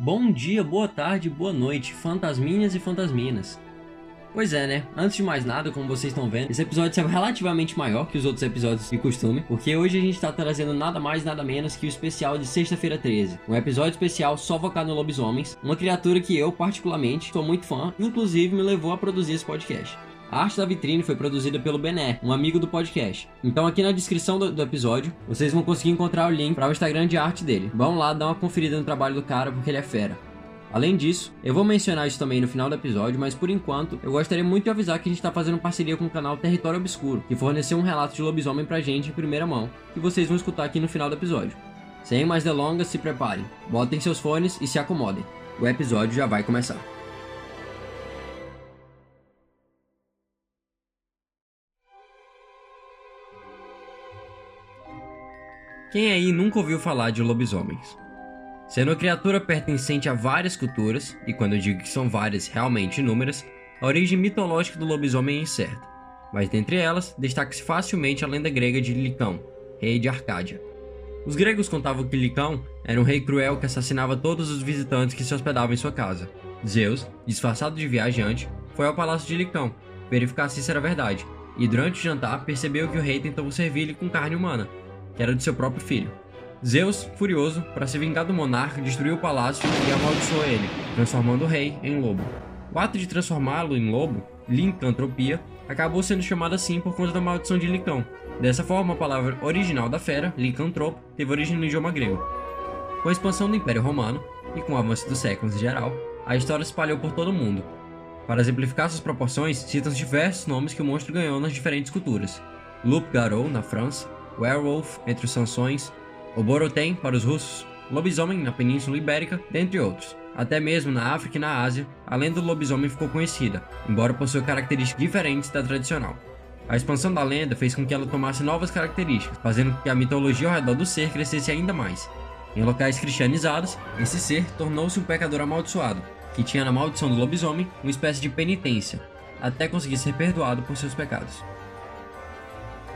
Bom dia, boa tarde, boa noite, fantasminhas e fantasminas. Pois é, né? Antes de mais nada, como vocês estão vendo, esse episódio é relativamente maior que os outros episódios de costume, porque hoje a gente tá trazendo nada mais nada menos que o especial de sexta-feira 13. Um episódio especial só focado no lobisomens, uma criatura que eu, particularmente, sou muito fã, inclusive me levou a produzir esse podcast. A arte da vitrine foi produzida pelo Bené, um amigo do podcast. Então aqui na descrição do, do episódio, vocês vão conseguir encontrar o link para o Instagram de arte dele. Vão lá dar uma conferida no trabalho do cara porque ele é fera. Além disso, eu vou mencionar isso também no final do episódio, mas por enquanto, eu gostaria muito de avisar que a gente está fazendo parceria com o canal Território Obscuro, que forneceu um relato de lobisomem pra gente em primeira mão, que vocês vão escutar aqui no final do episódio. Sem mais delongas, se preparem, botem seus fones e se acomodem. O episódio já vai começar. Quem aí nunca ouviu falar de lobisomens? Sendo criatura pertencente a várias culturas, e quando eu digo que são várias, realmente inúmeras, a origem mitológica do lobisomem é incerta, mas dentre elas destaca-se facilmente a lenda grega de Licão, rei de Arcádia. Os gregos contavam que Licão era um rei cruel que assassinava todos os visitantes que se hospedavam em sua casa. Zeus, disfarçado de viajante, foi ao palácio de Licão verificar se isso era verdade, e durante o jantar percebeu que o rei tentou servir-lhe com carne humana, que era de seu próprio filho. Zeus, furioso, para se vingar do monarca, destruiu o palácio e amaldiçoou ele, transformando o rei em lobo. O ato de transformá-lo em lobo, lincantropia, acabou sendo chamado assim por conta da maldição de Licão. Dessa forma, a palavra original da fera, licantropo, teve origem no idioma grego. Com a expansão do Império Romano, e com o avanço dos séculos em geral, a história se espalhou por todo o mundo. Para exemplificar suas proporções, citam diversos nomes que o monstro ganhou nas diferentes culturas. Loup-garou, na França, Werewolf entre os Sansões, o Borotem para os russos, lobisomem na Península Ibérica, dentre outros. Até mesmo na África e na Ásia, a lenda do lobisomem ficou conhecida, embora possua características diferentes da tradicional. A expansão da lenda fez com que ela tomasse novas características, fazendo com que a mitologia ao redor do ser crescesse ainda mais. Em locais cristianizados, esse ser tornou-se um pecador amaldiçoado, que tinha na maldição do lobisomem uma espécie de penitência, até conseguir ser perdoado por seus pecados.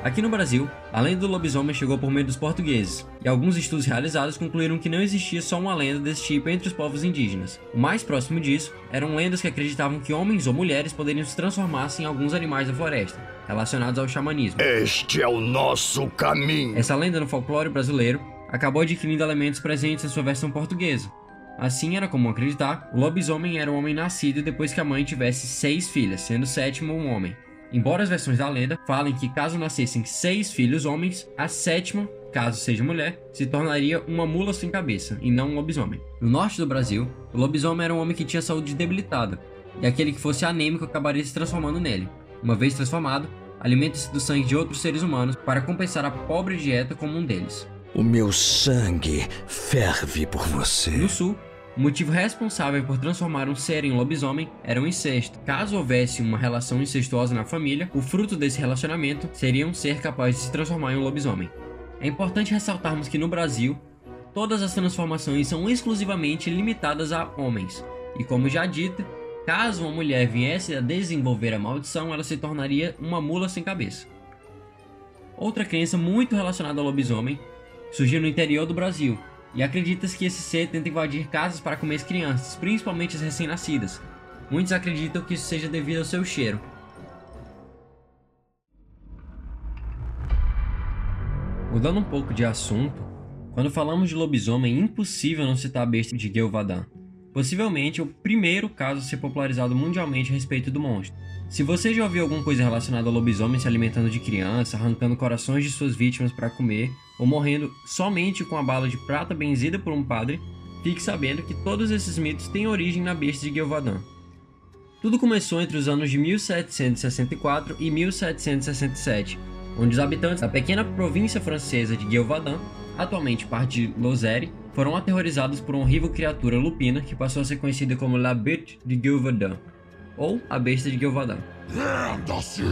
Aqui no Brasil, a lenda do lobisomem chegou por meio dos portugueses, e alguns estudos realizados concluíram que não existia só uma lenda desse tipo entre os povos indígenas. O mais próximo disso eram lendas que acreditavam que homens ou mulheres poderiam se transformar em alguns animais da floresta, relacionados ao xamanismo. Este é o nosso caminho. Essa lenda no folclore brasileiro acabou adquirindo elementos presentes em sua versão portuguesa. Assim era comum acreditar, o lobisomem era um homem nascido depois que a mãe tivesse seis filhas, sendo o sétimo um homem. Embora as versões da lenda falem que caso nascessem seis filhos homens, a sétima, caso seja mulher, se tornaria uma mula sem cabeça e não um lobisomem. No norte do Brasil, o lobisomem era um homem que tinha saúde debilitada, e aquele que fosse anêmico acabaria se transformando nele. Uma vez transformado, alimenta-se do sangue de outros seres humanos para compensar a pobre dieta como um deles. O meu sangue ferve por você. No sul, o motivo responsável por transformar um ser em lobisomem era o incesto. Caso houvesse uma relação incestuosa na família, o fruto desse relacionamento seria um ser capaz de se transformar em um lobisomem. É importante ressaltarmos que no Brasil, todas as transformações são exclusivamente limitadas a homens, e como já dito, caso uma mulher viesse a desenvolver a maldição, ela se tornaria uma mula sem cabeça. Outra crença muito relacionada ao lobisomem surgiu no interior do Brasil, e acredita-se que esse ser tenta invadir casas para comer as crianças, principalmente as recém-nascidas. Muitos acreditam que isso seja devido ao seu cheiro. Mudando um pouco de assunto, quando falamos de lobisomem, é impossível não citar a besta de Gilvadan. Possivelmente o primeiro caso a ser popularizado mundialmente a respeito do monstro. Se você já ouviu alguma coisa relacionada ao lobisomem se alimentando de criança, arrancando corações de suas vítimas para comer, ou morrendo somente com a bala de prata benzida por um padre, fique sabendo que todos esses mitos têm origem na besta de Gilvadan. Tudo começou entre os anos de 1764 e 1767, onde os habitantes da pequena província francesa de Gilvadan, atualmente parte de Lozère, foram aterrorizados por uma horrível criatura lupina que passou a ser conhecida como La Bête de Gilvadan, ou a besta de Gilvadan. Renda-se!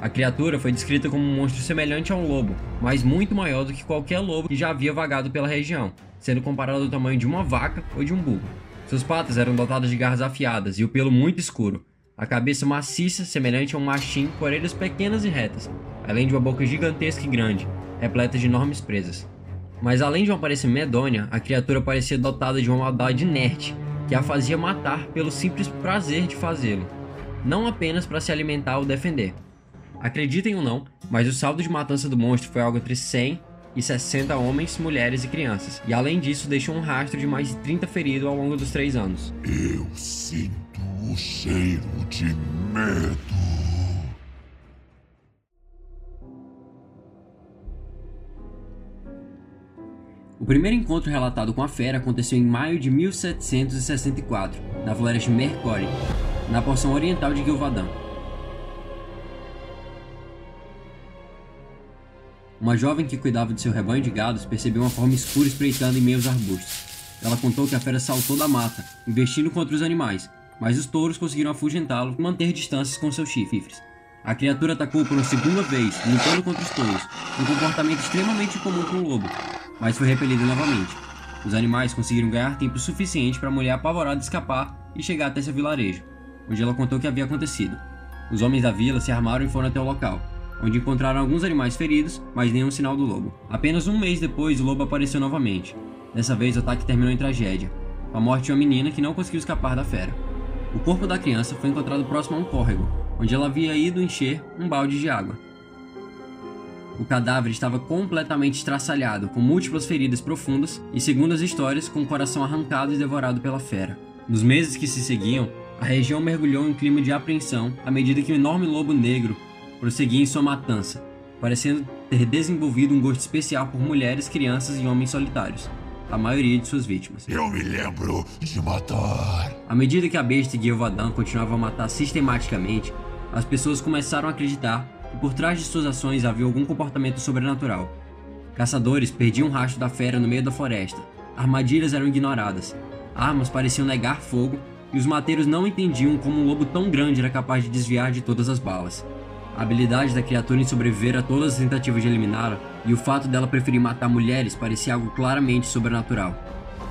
A criatura foi descrita como um monstro semelhante a um lobo, mas muito maior do que qualquer lobo que já havia vagado pela região, sendo comparado ao tamanho de uma vaca ou de um búfalo. Suas patas eram dotadas de garras afiadas e o pelo muito escuro. A cabeça maciça, semelhante a um machim, com orelhas pequenas e retas, além de uma boca gigantesca e grande, repleta de enormes presas. Mas além de uma aparência medonha, a criatura parecia dotada de uma maldade inerte, que a fazia matar pelo simples prazer de fazê-lo, não apenas para se alimentar ou defender. Acreditem ou não, mas o saldo de matança do monstro foi algo entre 100 e 60 homens, mulheres e crianças, e além disso deixou um rastro de mais de 30 feridos ao longo dos três anos. Eu sinto o cheiro de medo. O primeiro encontro relatado com a fera aconteceu em maio de 1764, na floresta de Mercory, na porção oriental de Gilvadan. Uma jovem que cuidava de seu rebanho de gados percebeu uma forma escura espreitando em meio aos arbustos. Ela contou que a fera saltou da mata, investindo contra os animais, mas os touros conseguiram afugentá-lo e manter distâncias com seus chifres. A criatura atacou por uma segunda vez, lutando contra os touros, um comportamento extremamente comum com o lobo, mas foi repelida novamente. Os animais conseguiram ganhar tempo suficiente para a mulher apavorada escapar e chegar até seu vilarejo, onde ela contou o que havia acontecido. Os homens da vila se armaram e foram até o local, onde encontraram alguns animais feridos, mas nenhum sinal do lobo. Apenas um mês depois, o lobo apareceu novamente. Dessa vez, o ataque terminou em tragédia, com a morte de uma menina que não conseguiu escapar da fera. O corpo da criança foi encontrado próximo a um córrego, onde ela havia ido encher um balde de água. O cadáver estava completamente estraçalhado, com múltiplas feridas profundas e, segundo as histórias, com o coração arrancado e devorado pela fera. Nos meses que se seguiam, a região mergulhou em um clima de apreensão à medida que o enorme lobo negro prosseguia em sua matança, parecendo ter desenvolvido um gosto especial por mulheres, crianças e homens solitários, a maioria de suas vítimas. Eu me lembro de matar. À medida que a besta Gilvadan continuavam a matar sistematicamente, as pessoas começaram a acreditar que por trás de suas ações havia algum comportamento sobrenatural. Caçadores perdiam o rastro da fera no meio da floresta, armadilhas eram ignoradas, armas pareciam negar fogo e os mateiros não entendiam como um lobo tão grande era capaz de desviar de todas as balas. A habilidade da criatura em sobreviver a todas as tentativas de eliminá-la e o fato dela preferir matar mulheres parecia algo claramente sobrenatural.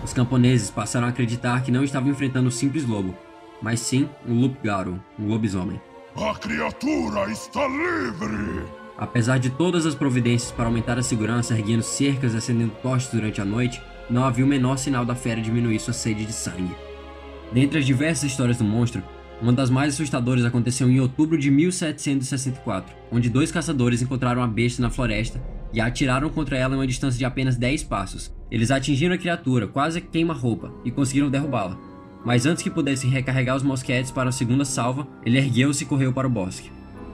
Os camponeses passaram a acreditar que não estavam enfrentando um simples lobo, mas sim um Lupgaro, um lobisomem. A criatura está livre! Apesar de todas as providências para aumentar a segurança, erguendo cercas e acendendo tochas durante a noite, não havia o menor sinal da fera diminuir sua sede de sangue. Dentre as diversas histórias do monstro, uma das mais assustadoras aconteceu em outubro de 1764, onde dois caçadores encontraram a besta na floresta e a atiraram contra ela em uma distância de apenas 10 passos. Eles atingiram a criatura, quase queima-roupa, e conseguiram derrubá-la. Mas antes que pudessem recarregar os mosquetes para a segunda salva, ele ergueu-se e correu para o bosque.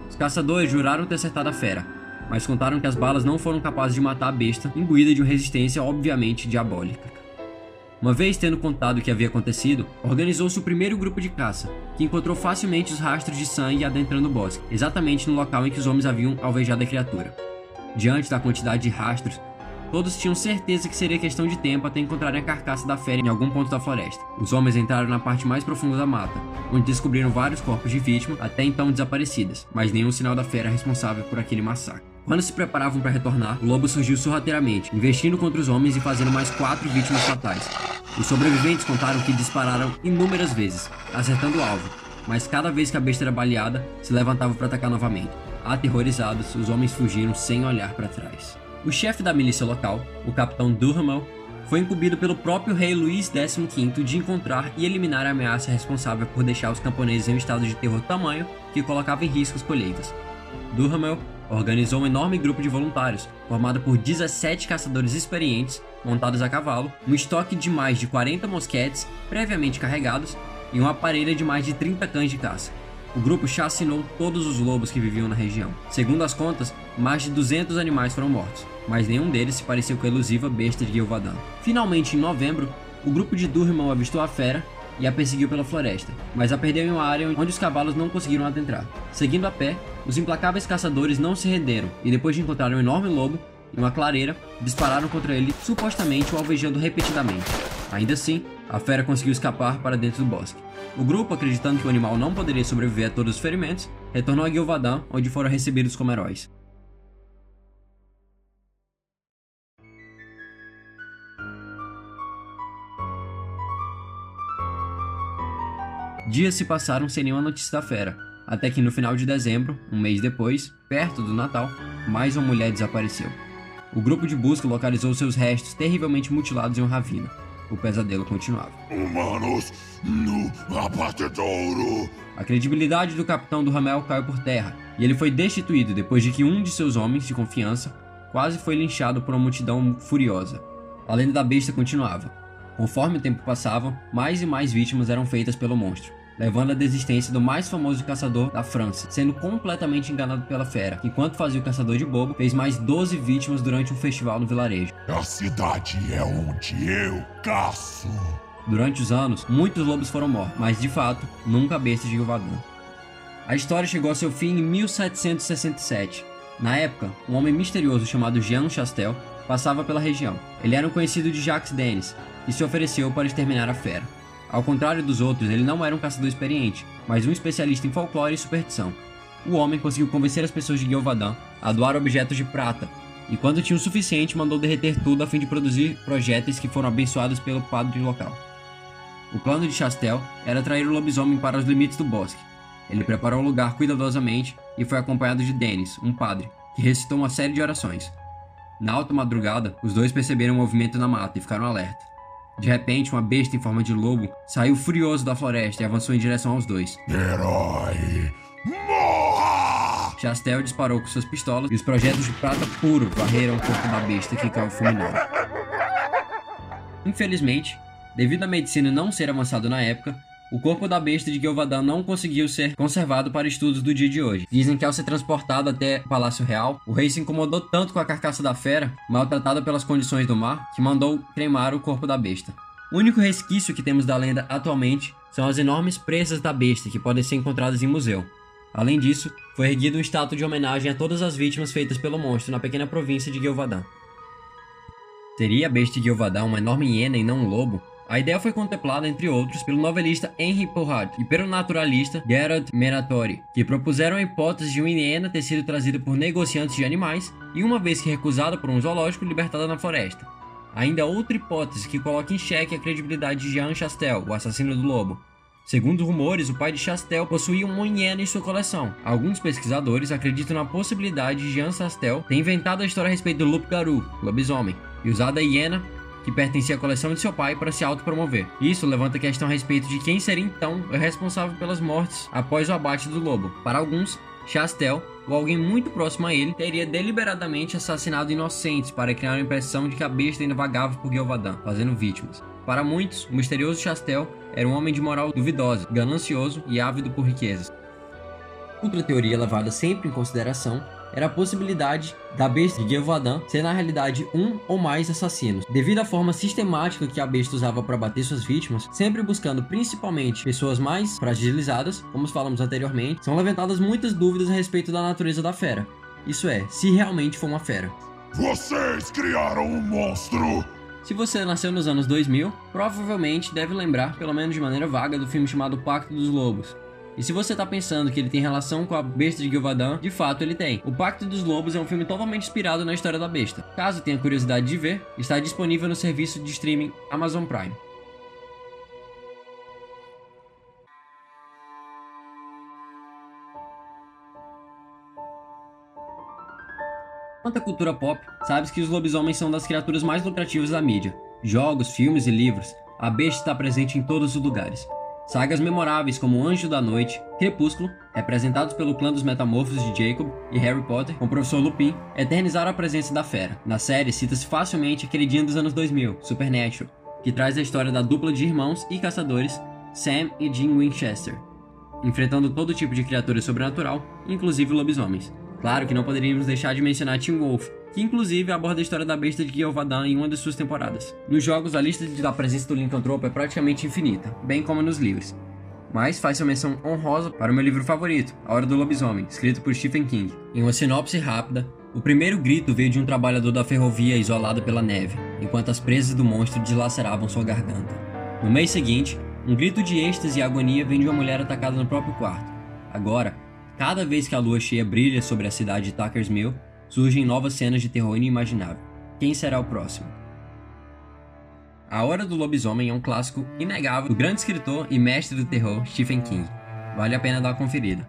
Os caçadores juraram ter acertado a fera, mas contaram que as balas não foram capazes de matar a besta, imbuída de uma resistência obviamente diabólica. Uma vez tendo contado o que havia acontecido, organizou-se o primeiro grupo de caça, que encontrou facilmente os rastros de sangue adentrando o bosque, exatamente no local em que os homens haviam alvejado a criatura. Diante da quantidade de rastros, todos tinham certeza que seria questão de tempo até encontrarem a carcaça da fera em algum ponto da floresta. Os homens entraram na parte mais profunda da mata, onde descobriram vários corpos de vítimas até então desaparecidas, mas nenhum sinal da fera responsável por aquele massacre. Quando se preparavam para retornar, o lobo surgiu sorrateiramente, investindo contra os homens e fazendo mais quatro vítimas fatais. Os sobreviventes contaram que dispararam inúmeras vezes, acertando o alvo, mas cada vez que a besta era baleada, se levantava para atacar novamente. Aterrorizados, os homens fugiram sem olhar para trás. O chefe da milícia local, o capitão Durhamel, foi incumbido pelo próprio rei Luís XV de encontrar e eliminar a ameaça responsável por deixar os camponeses em um estado de terror tamanho que colocava em risco as colheitas. Duhamel organizou um enorme grupo de voluntários, formado por 17 caçadores experientes, montados a cavalo, um estoque de mais de 40 mosquetes previamente carregados e uma parelha de mais de 30 cães de caça. O grupo chacinou todos os lobos que viviam na região. Segundo as contas, mais de 200 animais foram mortos, mas nenhum deles se pareceu com a elusiva besta de Gilvadan. Finalmente, em novembro, o grupo de Durham avistou a fera e a perseguiu pela floresta, mas a perdeu em uma área onde os cavalos não conseguiram adentrar. Seguindo a pé, os implacáveis caçadores não se renderam e depois de encontrar um enorme lobo em uma clareira, dispararam contra ele, supostamente o alvejando repetidamente. Ainda assim, a fera conseguiu escapar para dentro do bosque. O grupo, acreditando que o animal não poderia sobreviver a todos os ferimentos, retornou a Gilvadan, onde foram recebidos como heróis. Dias se passaram sem nenhuma notícia da fera, até que no final de dezembro, um mês depois, perto do Natal, mais uma mulher desapareceu. O grupo de busca localizou seus restos terrivelmente mutilados em um ravina. O pesadelo continuava. Humanos no abatedouro. A credibilidade do capitão do Ramel caiu por terra e ele foi destituído depois de que um de seus homens de confiança quase foi linchado por uma multidão furiosa. A lenda da besta continuava. Conforme o tempo passava, mais e mais vítimas eram feitas pelo monstro, levando à desistência do mais famoso caçador da França, sendo completamente enganado pela fera, enquanto fazia o caçador de bobo, fez mais 12 vítimas durante um festival no vilarejo. A cidade é onde eu caço. Durante os anos, muitos lobos foram mortos, mas de fato, nunca a besta de Gilvadan. A história chegou a seu fim em 1767. Na época, um homem misterioso chamado Jean Chastel passava pela região. Ele era um conhecido de Jacques Denis e se ofereceu para exterminar a fera. Ao contrário dos outros, ele não era um caçador experiente, mas um especialista em folclore e superstição. O homem conseguiu convencer as pessoas de Gilvadan a doar objetos de prata, e quando tinha o suficiente, mandou derreter tudo a fim de produzir projéteis que foram abençoados pelo padre local. O plano de Chastel era atrair o lobisomem para os limites do bosque. Ele preparou o lugar cuidadosamente e foi acompanhado de Dennis, um padre, que recitou uma série de orações. Na alta madrugada, os dois perceberam um movimento na mata e ficaram alerta. De repente, uma besta em forma de lobo saiu furioso da floresta e avançou em direção aos dois. Herói, morra! Chastel disparou com suas pistolas e os projetos de prata puro varreram o corpo da besta que caiu fulminado. Infelizmente, devido à medicina não ser avançada na época, o corpo da besta de Gilvadan não conseguiu ser conservado para estudos do dia de hoje. Dizem que ao ser transportado até o Palácio Real, o rei se incomodou tanto com a carcaça da fera, maltratada pelas condições do mar, que mandou cremar o corpo da besta. O único resquício que temos da lenda atualmente são as enormes presas da besta que podem ser encontradas em museu. Além disso, foi erguido um estátua de homenagem a todas as vítimas feitas pelo monstro na pequena província de Gilvadan. Seria a besta de Gilvadan uma enorme hiena e não um lobo? A ideia foi contemplada, entre outros, pelo novelista Henry Poirot e pelo naturalista Gerard Menatori, que propuseram a hipótese de uma hiena ter sido trazida por negociantes de animais e, uma vez que recusada por um zoológico, libertada na floresta. Ainda outra hipótese que coloca em xeque a credibilidade de Jean Chastel, o assassino do lobo. Segundo rumores, o pai de Chastel possuía uma hiena em sua coleção. Alguns pesquisadores acreditam na possibilidade de Jean Chastel ter inventado a história a respeito do loup-garou, lobisomem, e usado a hiena que pertencia à coleção de seu pai para se autopromover. Isso levanta a questão a respeito de quem seria então o responsável pelas mortes após o abate do lobo. Para alguns, Chastel, ou alguém muito próximo a ele, teria deliberadamente assassinado inocentes para criar a impressão de que a besta ainda vagava por Gilvadan, fazendo vítimas. Para muitos, o misterioso Chastel era um homem de moral duvidosa, ganancioso e ávido por riquezas. Outra teoria levada sempre em consideração era a possibilidade da besta de Gilvadan ser na realidade um ou mais assassinos, devido à forma sistemática que a besta usava para bater suas vítimas, sempre buscando principalmente pessoas mais fragilizadas, como falamos anteriormente, são levantadas muitas dúvidas a respeito da natureza da fera. Isso é, se realmente for uma fera. Vocês criaram um monstro! Se você nasceu nos anos 2000, provavelmente deve lembrar, pelo menos de maneira vaga, do filme chamado Pacto dos Lobos, e se você tá pensando que ele tem relação com a besta de Gilvadan, de fato ele tem. O Pacto dos Lobos é um filme totalmente inspirado na história da besta. Caso tenha curiosidade de ver, está disponível no serviço de streaming Amazon Prime. Quanto à cultura pop, sabes que os lobisomens são das criaturas mais lucrativas da mídia. Jogos, filmes e livros, a besta está presente em todos os lugares. Sagas memoráveis como Anjo da Noite, Crepúsculo, representados pelo clã dos metamorfos de Jacob, e Harry Potter, com o professor Lupin, eternizaram a presença da fera. Na série, cita-se facilmente aquele dia dos anos 2000, Supernatural, que traz a história da dupla de irmãos e caçadores, Sam e Jean Winchester, enfrentando todo tipo de criatura sobrenatural, inclusive lobisomens. Claro que não poderíamos deixar de mencionar Teen Wolf, que inclusive aborda a história da besta de Gilvadan em uma de suas temporadas. Nos jogos, a lista da presença do Lycantropo é praticamente infinita, bem como nos livros. Mas faz sua menção honrosa para o meu livro favorito, A Hora do Lobisomem, escrito por Stephen King. Em uma sinopse rápida, o primeiro grito veio de um trabalhador da ferrovia isolado pela neve, enquanto as presas do monstro dilaceravam sua garganta. No mês seguinte, um grito de êxtase e agonia vem de uma mulher atacada no próprio quarto. Agora, cada vez que a lua cheia brilha sobre a cidade de Tucker's Mill, surgem novas cenas de terror inimaginável. Quem será o próximo? A Hora do Lobisomem é um clássico inegável do grande escritor e mestre do terror Stephen King. Vale a pena dar uma conferida.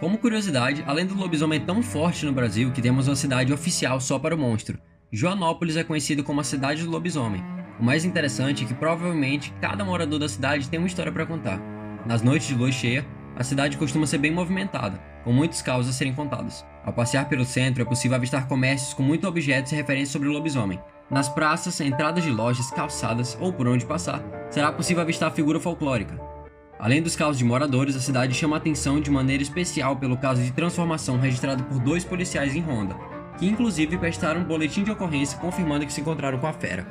Como curiosidade, além do lobisomem tão forte no Brasil que temos uma cidade oficial só para o monstro, Joanópolis é conhecido como a cidade do lobisomem. O mais interessante é que provavelmente cada morador da cidade tem uma história para contar. Nas noites de lua cheia, a cidade costuma ser bem movimentada, com muitos casos a serem contados. Ao passear pelo centro é possível avistar comércios com muitos objetos e referências sobre o lobisomem. Nas praças, entradas de lojas, calçadas ou por onde passar, será possível avistar a figura folclórica. Além dos casos de moradores, a cidade chama atenção de maneira especial pelo caso de transformação registrado por dois policiais em Ronda, que inclusive prestaram um boletim de ocorrência confirmando que se encontraram com a fera.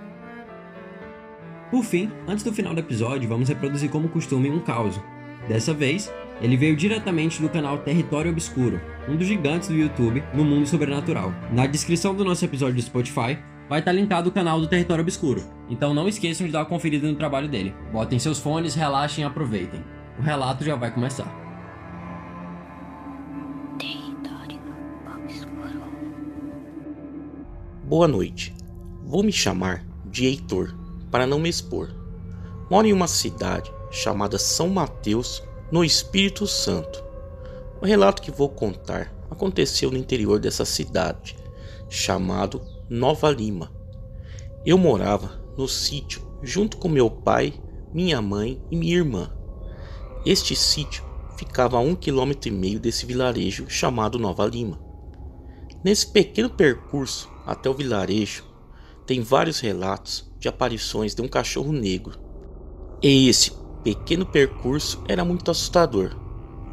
Por fim, antes do final do episódio, vamos reproduzir como costume um caos. Dessa vez, ele veio diretamente do canal Território Obscuro, um dos gigantes do YouTube no mundo sobrenatural. Na descrição do nosso episódio do Spotify, vai estar linkado o canal do Território Obscuro, então não esqueçam de dar uma conferida no trabalho dele. Botem seus fones, relaxem e aproveitem. O relato já vai começar. Boa noite. Vou me chamar de Heitor para não me expor. Moro em uma cidade chamada São Mateus, no Espírito Santo. O relato que vou contar aconteceu no interior dessa cidade, chamado Nova Lima. Eu morava no sítio junto com meu pai, minha mãe e minha irmã. Este sítio ficava a um quilômetro e meio desse vilarejo chamado Nova Lima. Nesse pequeno percurso até o vilarejo, tem vários relatos de aparições de um cachorro negro. E esse pequeno percurso era muito assustador,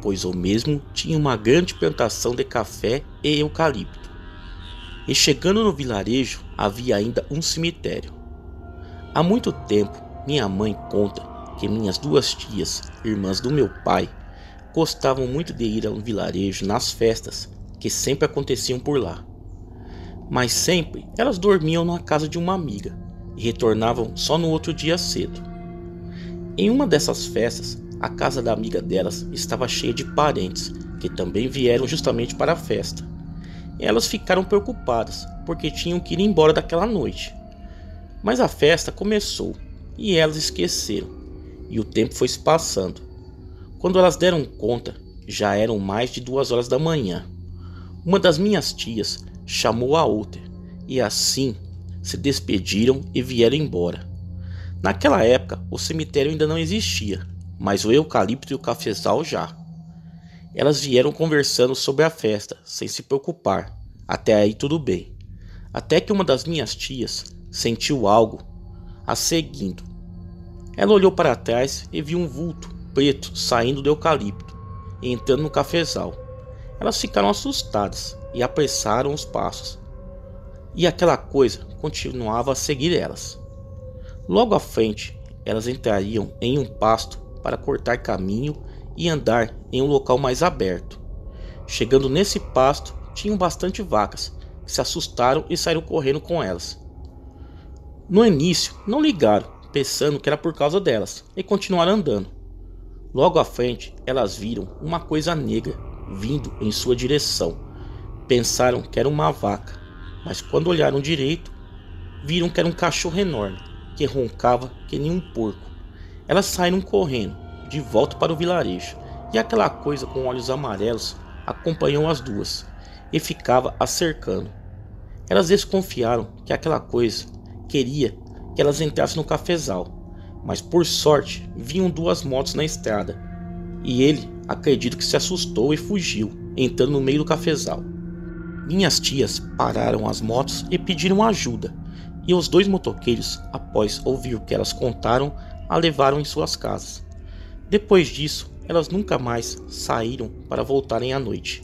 pois o mesmo tinha uma grande plantação de café e eucalipto. E chegando no vilarejo havia ainda um cemitério. Há muito tempo, minha mãe conta que minhas duas tias, irmãs do meu pai, gostavam muito de ir ao vilarejo nas festas que sempre aconteciam por lá. Mas sempre elas dormiam na casa de uma amiga e retornavam só no outro dia cedo. Em uma dessas festas, a casa da amiga delas estava cheia de parentes que também vieram justamente para a festa. Elas ficaram preocupadas porque tinham que ir embora daquela noite. Mas a festa começou e elas esqueceram, e o tempo foi se passando. Quando elas deram conta, já eram mais de duas horas da manhã. Uma das minhas tias chamou a outra, e assim se despediram e vieram embora. Naquela época, o cemitério ainda não existia, mas o eucalipto e o cafezal já. Elas vieram conversando sobre a festa, sem se preocupar. Até aí tudo bem. Até que uma das minhas tias sentiu algo a seguindo. Ela olhou para trás e viu um vulto preto saindo do eucalipto e entrando no cafezal. Elas ficaram assustadas e apressaram os passos. E aquela coisa continuava a seguir elas. Logo à frente, elas entrariam em um pasto para cortar caminho e andar em um local mais aberto. Chegando nesse pasto, tinham bastante vacas, que se assustaram e saíram correndo com elas. No início, não ligaram, pensando que era por causa delas, e continuaram andando. Logo à frente, elas viram uma coisa negra vindo em sua direção. Pensaram que era uma vaca, mas quando olharam direito, viram que era um cachorro enorme que roncava que nem um porco. Elas saíram correndo de volta para o vilarejo e aquela coisa com olhos amarelos acompanhou as duas e ficava a cercando. Elas desconfiaram que aquela coisa queria que elas entrassem no cafezal, mas por sorte vinham duas motos na estrada e ele acredito que se assustou e fugiu, entrando no meio do cafezal. Minhas tias pararam as motos e pediram ajuda, e os dois motoqueiros, após ouvir o que elas contaram, a levaram em suas casas. Depois disso, elas nunca mais saíram para voltarem à noite.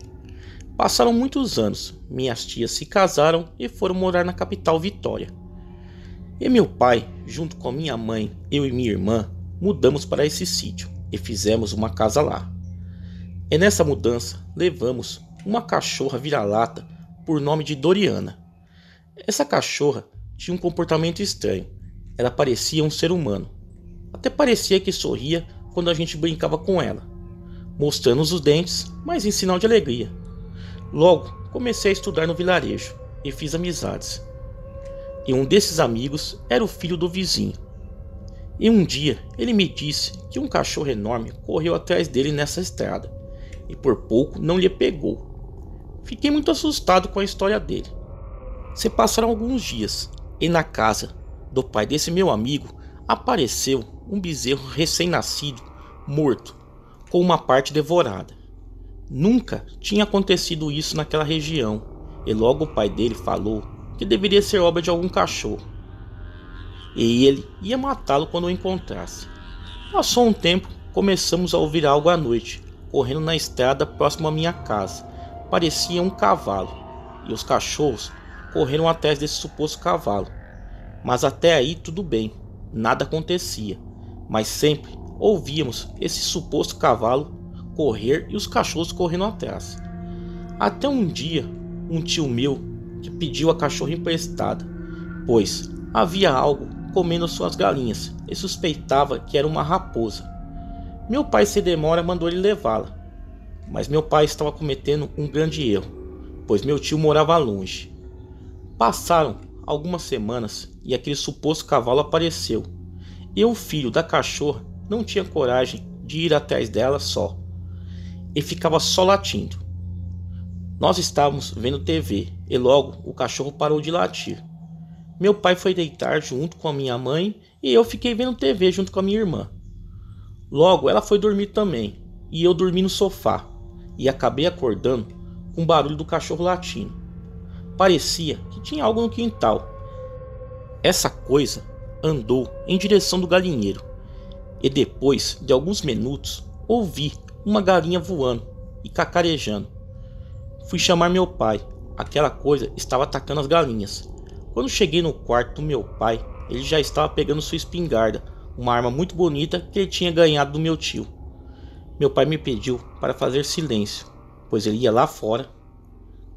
Passaram muitos anos, minhas tias se casaram e foram morar na capital Vitória. E meu pai, junto com minha mãe, eu e minha irmã, mudamos para esse sítio e fizemos uma casa lá. E nessa mudança levamos uma cachorra vira-lata por nome de Doriana. Essa cachorra tinha um comportamento estranho. Ela parecia um ser humano. Até parecia que sorria quando a gente brincava com ela, mostrando os dentes, mas em sinal de alegria. Logo, comecei a estudar no vilarejo e fiz amizades. E um desses amigos era o filho do vizinho. E um dia ele me disse que um cachorro enorme correu atrás dele nessa estrada e por pouco não lhe pegou. Fiquei muito assustado com a história dele. Se passaram alguns dias e na casa do pai desse meu amigo apareceu um bezerro recém-nascido, morto, com uma parte devorada. Nunca tinha acontecido isso naquela região, e logo o pai dele falou que deveria ser obra de algum cachorro. E ele ia matá-lo quando o encontrasse. Passou um tempo, começamos a ouvir algo à noite, correndo na estrada próximo à minha casa. Parecia um cavalo, e os cachorros correram atrás desse suposto cavalo. Mas até aí tudo bem, nada acontecia, mas sempre ouvíamos esse suposto cavalo correr e os cachorros correndo atrás. Até um dia, um tio meu que pediu a cachorra emprestada, pois havia algo comendo suas galinhas e suspeitava que era uma raposa. Meu pai, se demora, mandou ele levá-la, mas meu pai estava cometendo um grande erro, pois meu tio morava longe. Passaram algumas semanas e aquele suposto cavalo apareceu. E o filho da cachorra não tinha coragem de ir atrás dela só. E ficava só latindo. Nós estávamos vendo TV e logo o cachorro parou de latir. Meu pai foi deitar junto com a minha mãe e eu fiquei vendo TV junto com a minha irmã. Logo ela foi dormir também e eu dormi no sofá e acabei acordando com o barulho do cachorro latindo. Parecia que tinha algo no quintal. Essa coisa andou em direção do galinheiro e depois de alguns minutos ouvi uma galinha voando e cacarejando. Fui chamar meu pai. Aquela coisa estava atacando as galinhas. Quando cheguei no quarto do meu pai, ele já estava pegando sua espingarda, uma arma muito bonita que ele tinha ganhado do meu tio. Meu pai me pediu para fazer silêncio, pois ele ia lá fora.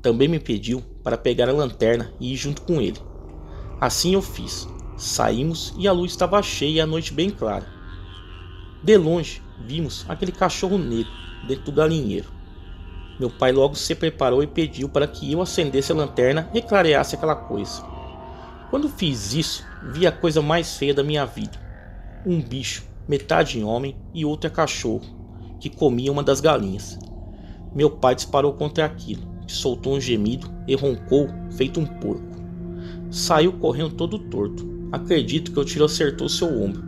Também me pediu para pegar a lanterna e ir junto com ele. Assim eu fiz. Saímos e a luz estava cheia e a noite bem clara. De longe, vimos aquele cachorro negro dentro do galinheiro. Meu pai logo se preparou e pediu para que eu acendesse a lanterna e clareasse aquela coisa. Quando fiz isso, vi a coisa mais feia da minha vida. Um bicho, metade homem e outro cachorro, que comia uma das galinhas. Meu pai disparou contra aquilo, soltou um gemido e roncou feito um porco. Saiu correndo todo torto. Acredito que o tiro acertou seu ombro.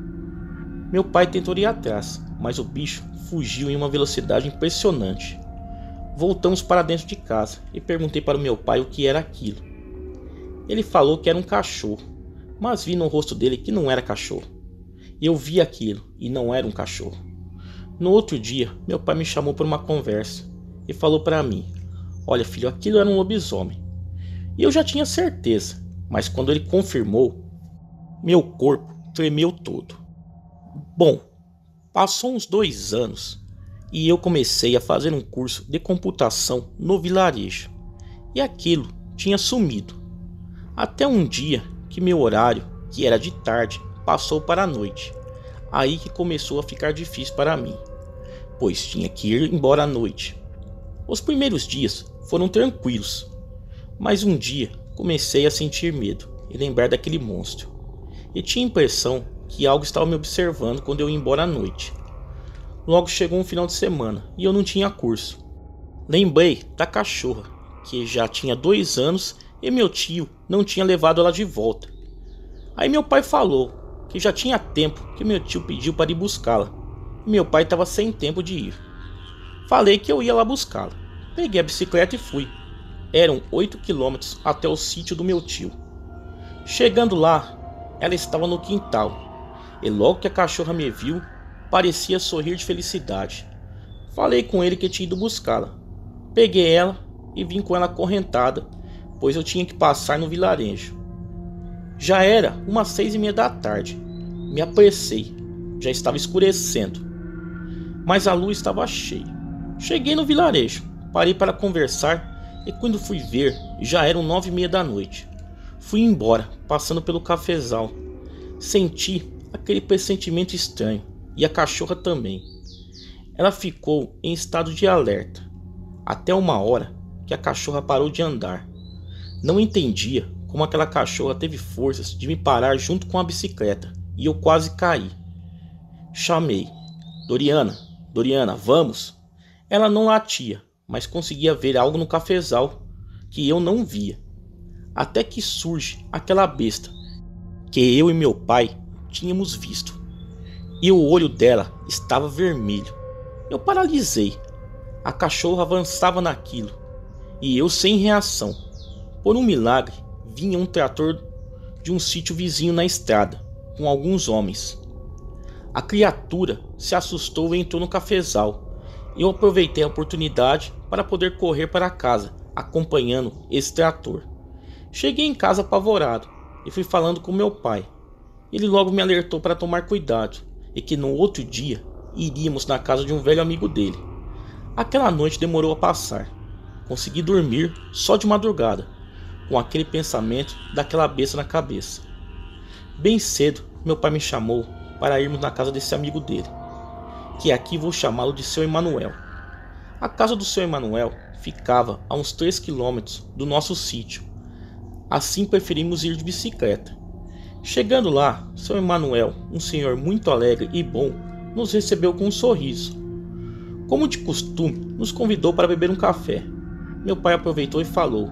Meu pai tentou ir atrás, mas o bicho fugiu em uma velocidade impressionante. Voltamos para dentro de casa e perguntei para meu pai o que era aquilo. Ele falou que era um cachorro, mas vi no rosto dele que não era cachorro. Eu vi aquilo e não era um cachorro. No outro dia, meu pai me chamou para uma conversa e falou para mim: Olha, filho, aquilo era um lobisomem. E eu já tinha certeza, mas quando ele confirmou, meu corpo tremeu todo. Bom, passou uns dois anos e eu comecei a fazer um curso de computação no vilarejo. E aquilo tinha sumido. Até um dia que meu horário, que era de tarde, passou para a noite. Aí que começou a ficar difícil para mim, pois tinha que ir embora à noite. Os primeiros dias foram tranquilos, mas um dia comecei a sentir medo e lembrar daquele monstro. E tinha a impressão que algo estava me observando quando eu ia embora à noite. Logo chegou um final de semana e eu não tinha curso. Lembrei da cachorra, que já tinha dois anos e meu tio não tinha levado ela de volta. Aí meu pai falou que já tinha tempo que meu tio pediu para ir buscá-la. E meu pai estava sem tempo de ir. Falei que eu ia lá buscá-la. Peguei a bicicleta e fui. Eram 8 quilômetros até o sítio do meu tio. Chegando lá, ela estava no quintal. E logo que a cachorra me viu, parecia sorrir de felicidade. Falei com ele que tinha ido buscá-la. Peguei ela e vim com ela acorrentada pois eu tinha que passar no vilarejo. Já era umas seis e meia da tarde. Me apressei, já estava escurecendo, mas a lua estava cheia. Cheguei no vilarejo, parei para conversar e quando fui ver já eram nove e meia da noite. Fui embora, passando pelo cafezal. Senti aquele pressentimento estranho e a cachorra também. Ela ficou em estado de alerta até uma hora que a cachorra parou de andar não entendia como aquela cachorra teve forças de me parar junto com a bicicleta e eu quase caí. Chamei: Doriana, Doriana, vamos! Ela não latia, mas conseguia ver algo no cafezal que eu não via. até que surge aquela besta que eu e meu pai tínhamos visto. E o olho dela estava vermelho. Eu paralisei. A cachorra avançava naquilo e eu sem reação. Por um milagre, vinha um trator de um sítio vizinho na estrada, com alguns homens. A criatura se assustou e entrou no cafezal. Eu aproveitei a oportunidade para poder correr para casa, acompanhando esse trator. Cheguei em casa apavorado e fui falando com meu pai. Ele logo me alertou para tomar cuidado e que no outro dia iríamos na casa de um velho amigo dele. Aquela noite demorou a passar. Consegui dormir só de madrugada, com aquele pensamento daquela besta na cabeça. Bem cedo, meu pai me chamou para irmos na casa desse amigo dele, que aqui vou chamá-lo de seu Emanuel. A casa do seu Emanuel ficava a uns 3 quilômetros do nosso sítio. Assim preferimos ir de bicicleta. Chegando lá, seu Emanuel, um senhor muito alegre e bom, nos recebeu com um sorriso. Como de costume, nos convidou para beber um café. Meu pai aproveitou e falou: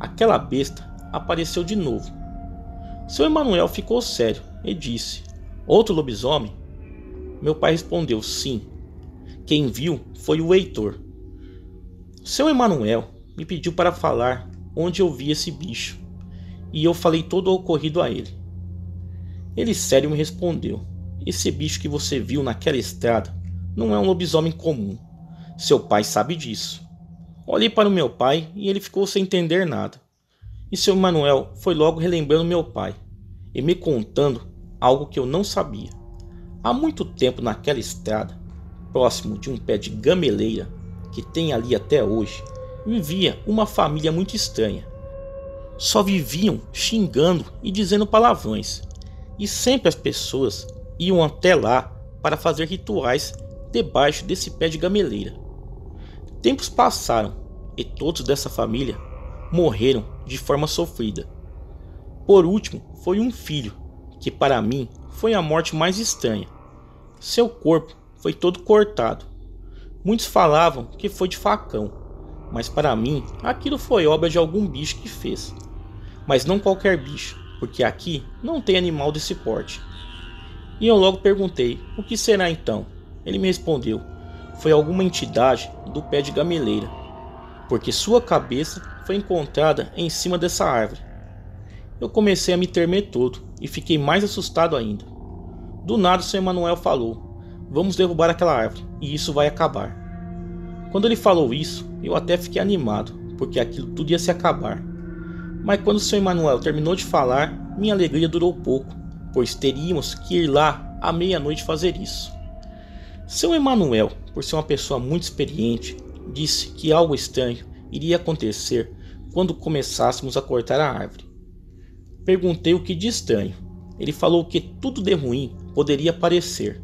Aquela besta apareceu de novo. Seu Emanuel ficou sério e disse: Outro lobisomem? Meu pai respondeu: Sim. Quem viu foi o Heitor. Seu Emanuel me pediu para falar onde eu vi esse bicho, e eu falei todo o ocorrido a ele. Ele sério me respondeu: Esse bicho que você viu naquela estrada não é um lobisomem comum. Seu pai sabe disso. Olhei para o meu pai e ele ficou sem entender nada. E seu Manuel foi logo relembrando meu pai e me contando algo que eu não sabia. Há muito tempo naquela estrada, próximo de um pé de gameleira que tem ali até hoje, vivia uma família muito estranha. Só viviam xingando e dizendo palavrões, e sempre as pessoas iam até lá para fazer rituais debaixo desse pé de gameleira. Tempos passaram e todos dessa família morreram de forma sofrida. Por último, foi um filho, que para mim foi a morte mais estranha. Seu corpo foi todo cortado. Muitos falavam que foi de facão, mas para mim aquilo foi obra de algum bicho que fez. Mas não qualquer bicho, porque aqui não tem animal desse porte. E eu logo perguntei: o que será então? Ele me respondeu: foi alguma entidade do pé de gameleira, porque sua cabeça foi encontrada em cima dessa árvore. Eu comecei a me tremer todo e fiquei mais assustado ainda. Do nada, Sr. Emanuel falou: Vamos derrubar aquela árvore e isso vai acabar. Quando ele falou isso, eu até fiquei animado, porque aquilo tudo ia se acabar. Mas quando Sr. Emanuel terminou de falar, minha alegria durou pouco, pois teríamos que ir lá à meia-noite fazer isso. Seu Emanuel por ser uma pessoa muito experiente, disse que algo estranho iria acontecer quando começássemos a cortar a árvore. Perguntei o que de estranho. Ele falou que tudo de ruim poderia aparecer.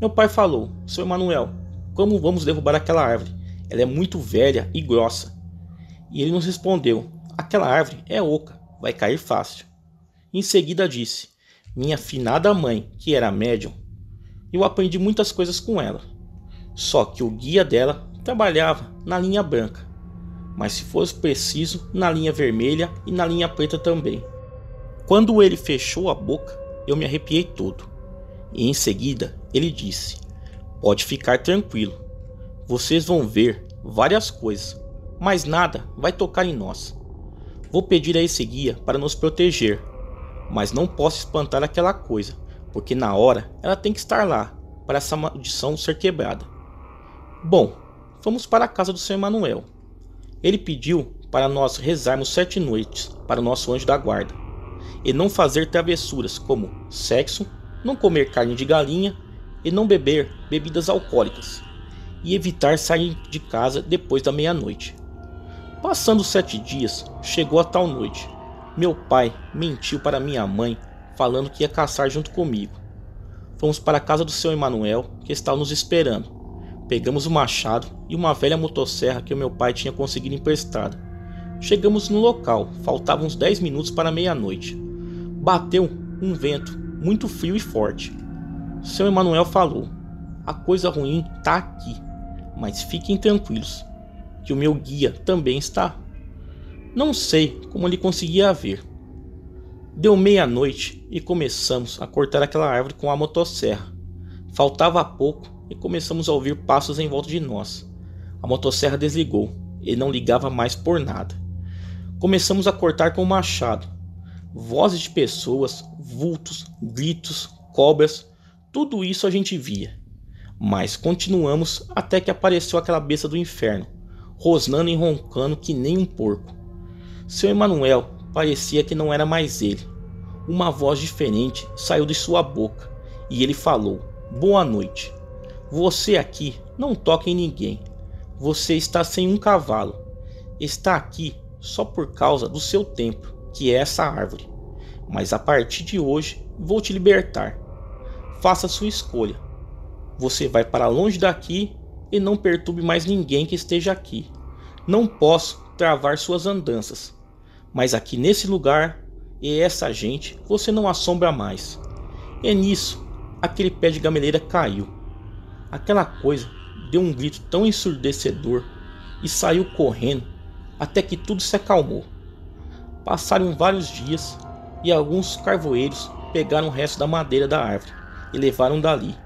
Meu pai falou: Seu Emanuel, como vamos derrubar aquela árvore? Ela é muito velha e grossa. E ele nos respondeu: Aquela árvore é oca, vai cair fácil. Em seguida disse: Minha finada mãe, que era médium, eu aprendi muitas coisas com ela. Só que o guia dela trabalhava na linha branca, mas se fosse preciso, na linha vermelha e na linha preta também. Quando ele fechou a boca, eu me arrepiei todo. E em seguida ele disse: Pode ficar tranquilo. Vocês vão ver várias coisas, mas nada vai tocar em nós. Vou pedir a esse guia para nos proteger, mas não posso espantar aquela coisa, porque na hora ela tem que estar lá para essa maldição ser quebrada. Bom, fomos para a casa do Senhor Emanuel. Ele pediu para nós rezarmos sete noites para o nosso anjo da guarda, e não fazer travessuras como sexo, não comer carne de galinha e não beber bebidas alcoólicas, e evitar sair de casa depois da meia-noite. Passando sete dias, chegou a tal noite. Meu pai mentiu para minha mãe, falando que ia caçar junto comigo. Fomos para a casa do seu Emanuel, que estava nos esperando. Pegamos o machado e uma velha motosserra que meu pai tinha conseguido emprestada. Chegamos no local, faltavam uns 10 minutos para meia-noite. Bateu um vento muito frio e forte. Seu Emanuel falou: A coisa ruim está aqui, mas fiquem tranquilos, que o meu guia também está. Não sei como ele conseguia ver. Deu meia-noite e começamos a cortar aquela árvore com a motosserra. Faltava pouco e começamos a ouvir passos em volta de nós. A motosserra desligou e não ligava mais por nada. Começamos a cortar com o machado. Vozes de pessoas, vultos, gritos, cobras, tudo isso a gente via. Mas continuamos até que apareceu aquela besta do inferno, rosnando e roncando que nem um porco. Seu Emanuel parecia que não era mais ele. Uma voz diferente saiu de sua boca e ele falou: Boa noite. Você aqui não toca em ninguém. Você está sem um cavalo. Está aqui só por causa do seu templo, que é essa árvore. Mas a partir de hoje vou te libertar. Faça sua escolha. Você vai para longe daqui e não perturbe mais ninguém que esteja aqui. Não posso travar suas andanças, mas aqui nesse lugar e essa gente você não assombra mais. E nisso, aquele pé de gameleira caiu. Aquela coisa deu um grito tão ensurdecedor e saiu correndo até que tudo se acalmou. Passaram vários dias e alguns carvoeiros pegaram o resto da madeira da árvore e levaram dali.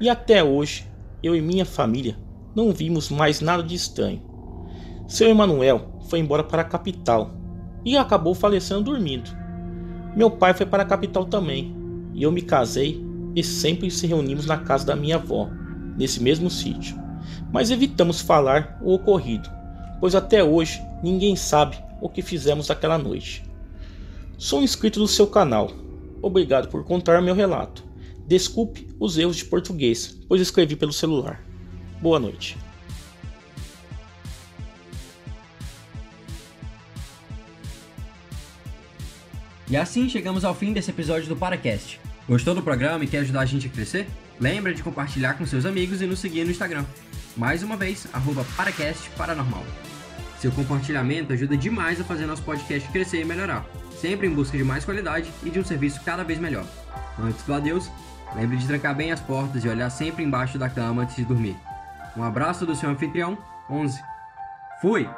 E até hoje, eu e minha família não vimos mais nada de estranho. Seu Emanuel foi embora para a capital e acabou falecendo dormindo. Meu pai foi para a capital também e eu me casei e sempre se reunimos na casa da minha avó, nesse mesmo sítio. Mas evitamos falar o ocorrido, pois até hoje ninguém sabe o que fizemos aquela noite. Sou inscrito do seu canal. Obrigado por contar meu relato. Desculpe os erros de português, pois escrevi pelo celular. Boa noite. E assim chegamos ao fim desse episódio do Paracast. Gostou do programa e quer ajudar a gente a crescer? Lembra de compartilhar com seus amigos e nos seguir no Instagram. Mais uma vez, arroba Paracast Paranormal. Seu compartilhamento ajuda demais a fazer nosso podcast crescer e melhorar, sempre em busca de mais qualidade e de um serviço cada vez melhor. Antes do adeus, lembre de trancar bem as portas e olhar sempre embaixo da cama antes de dormir. Um abraço do seu anfitrião, 11. Fui!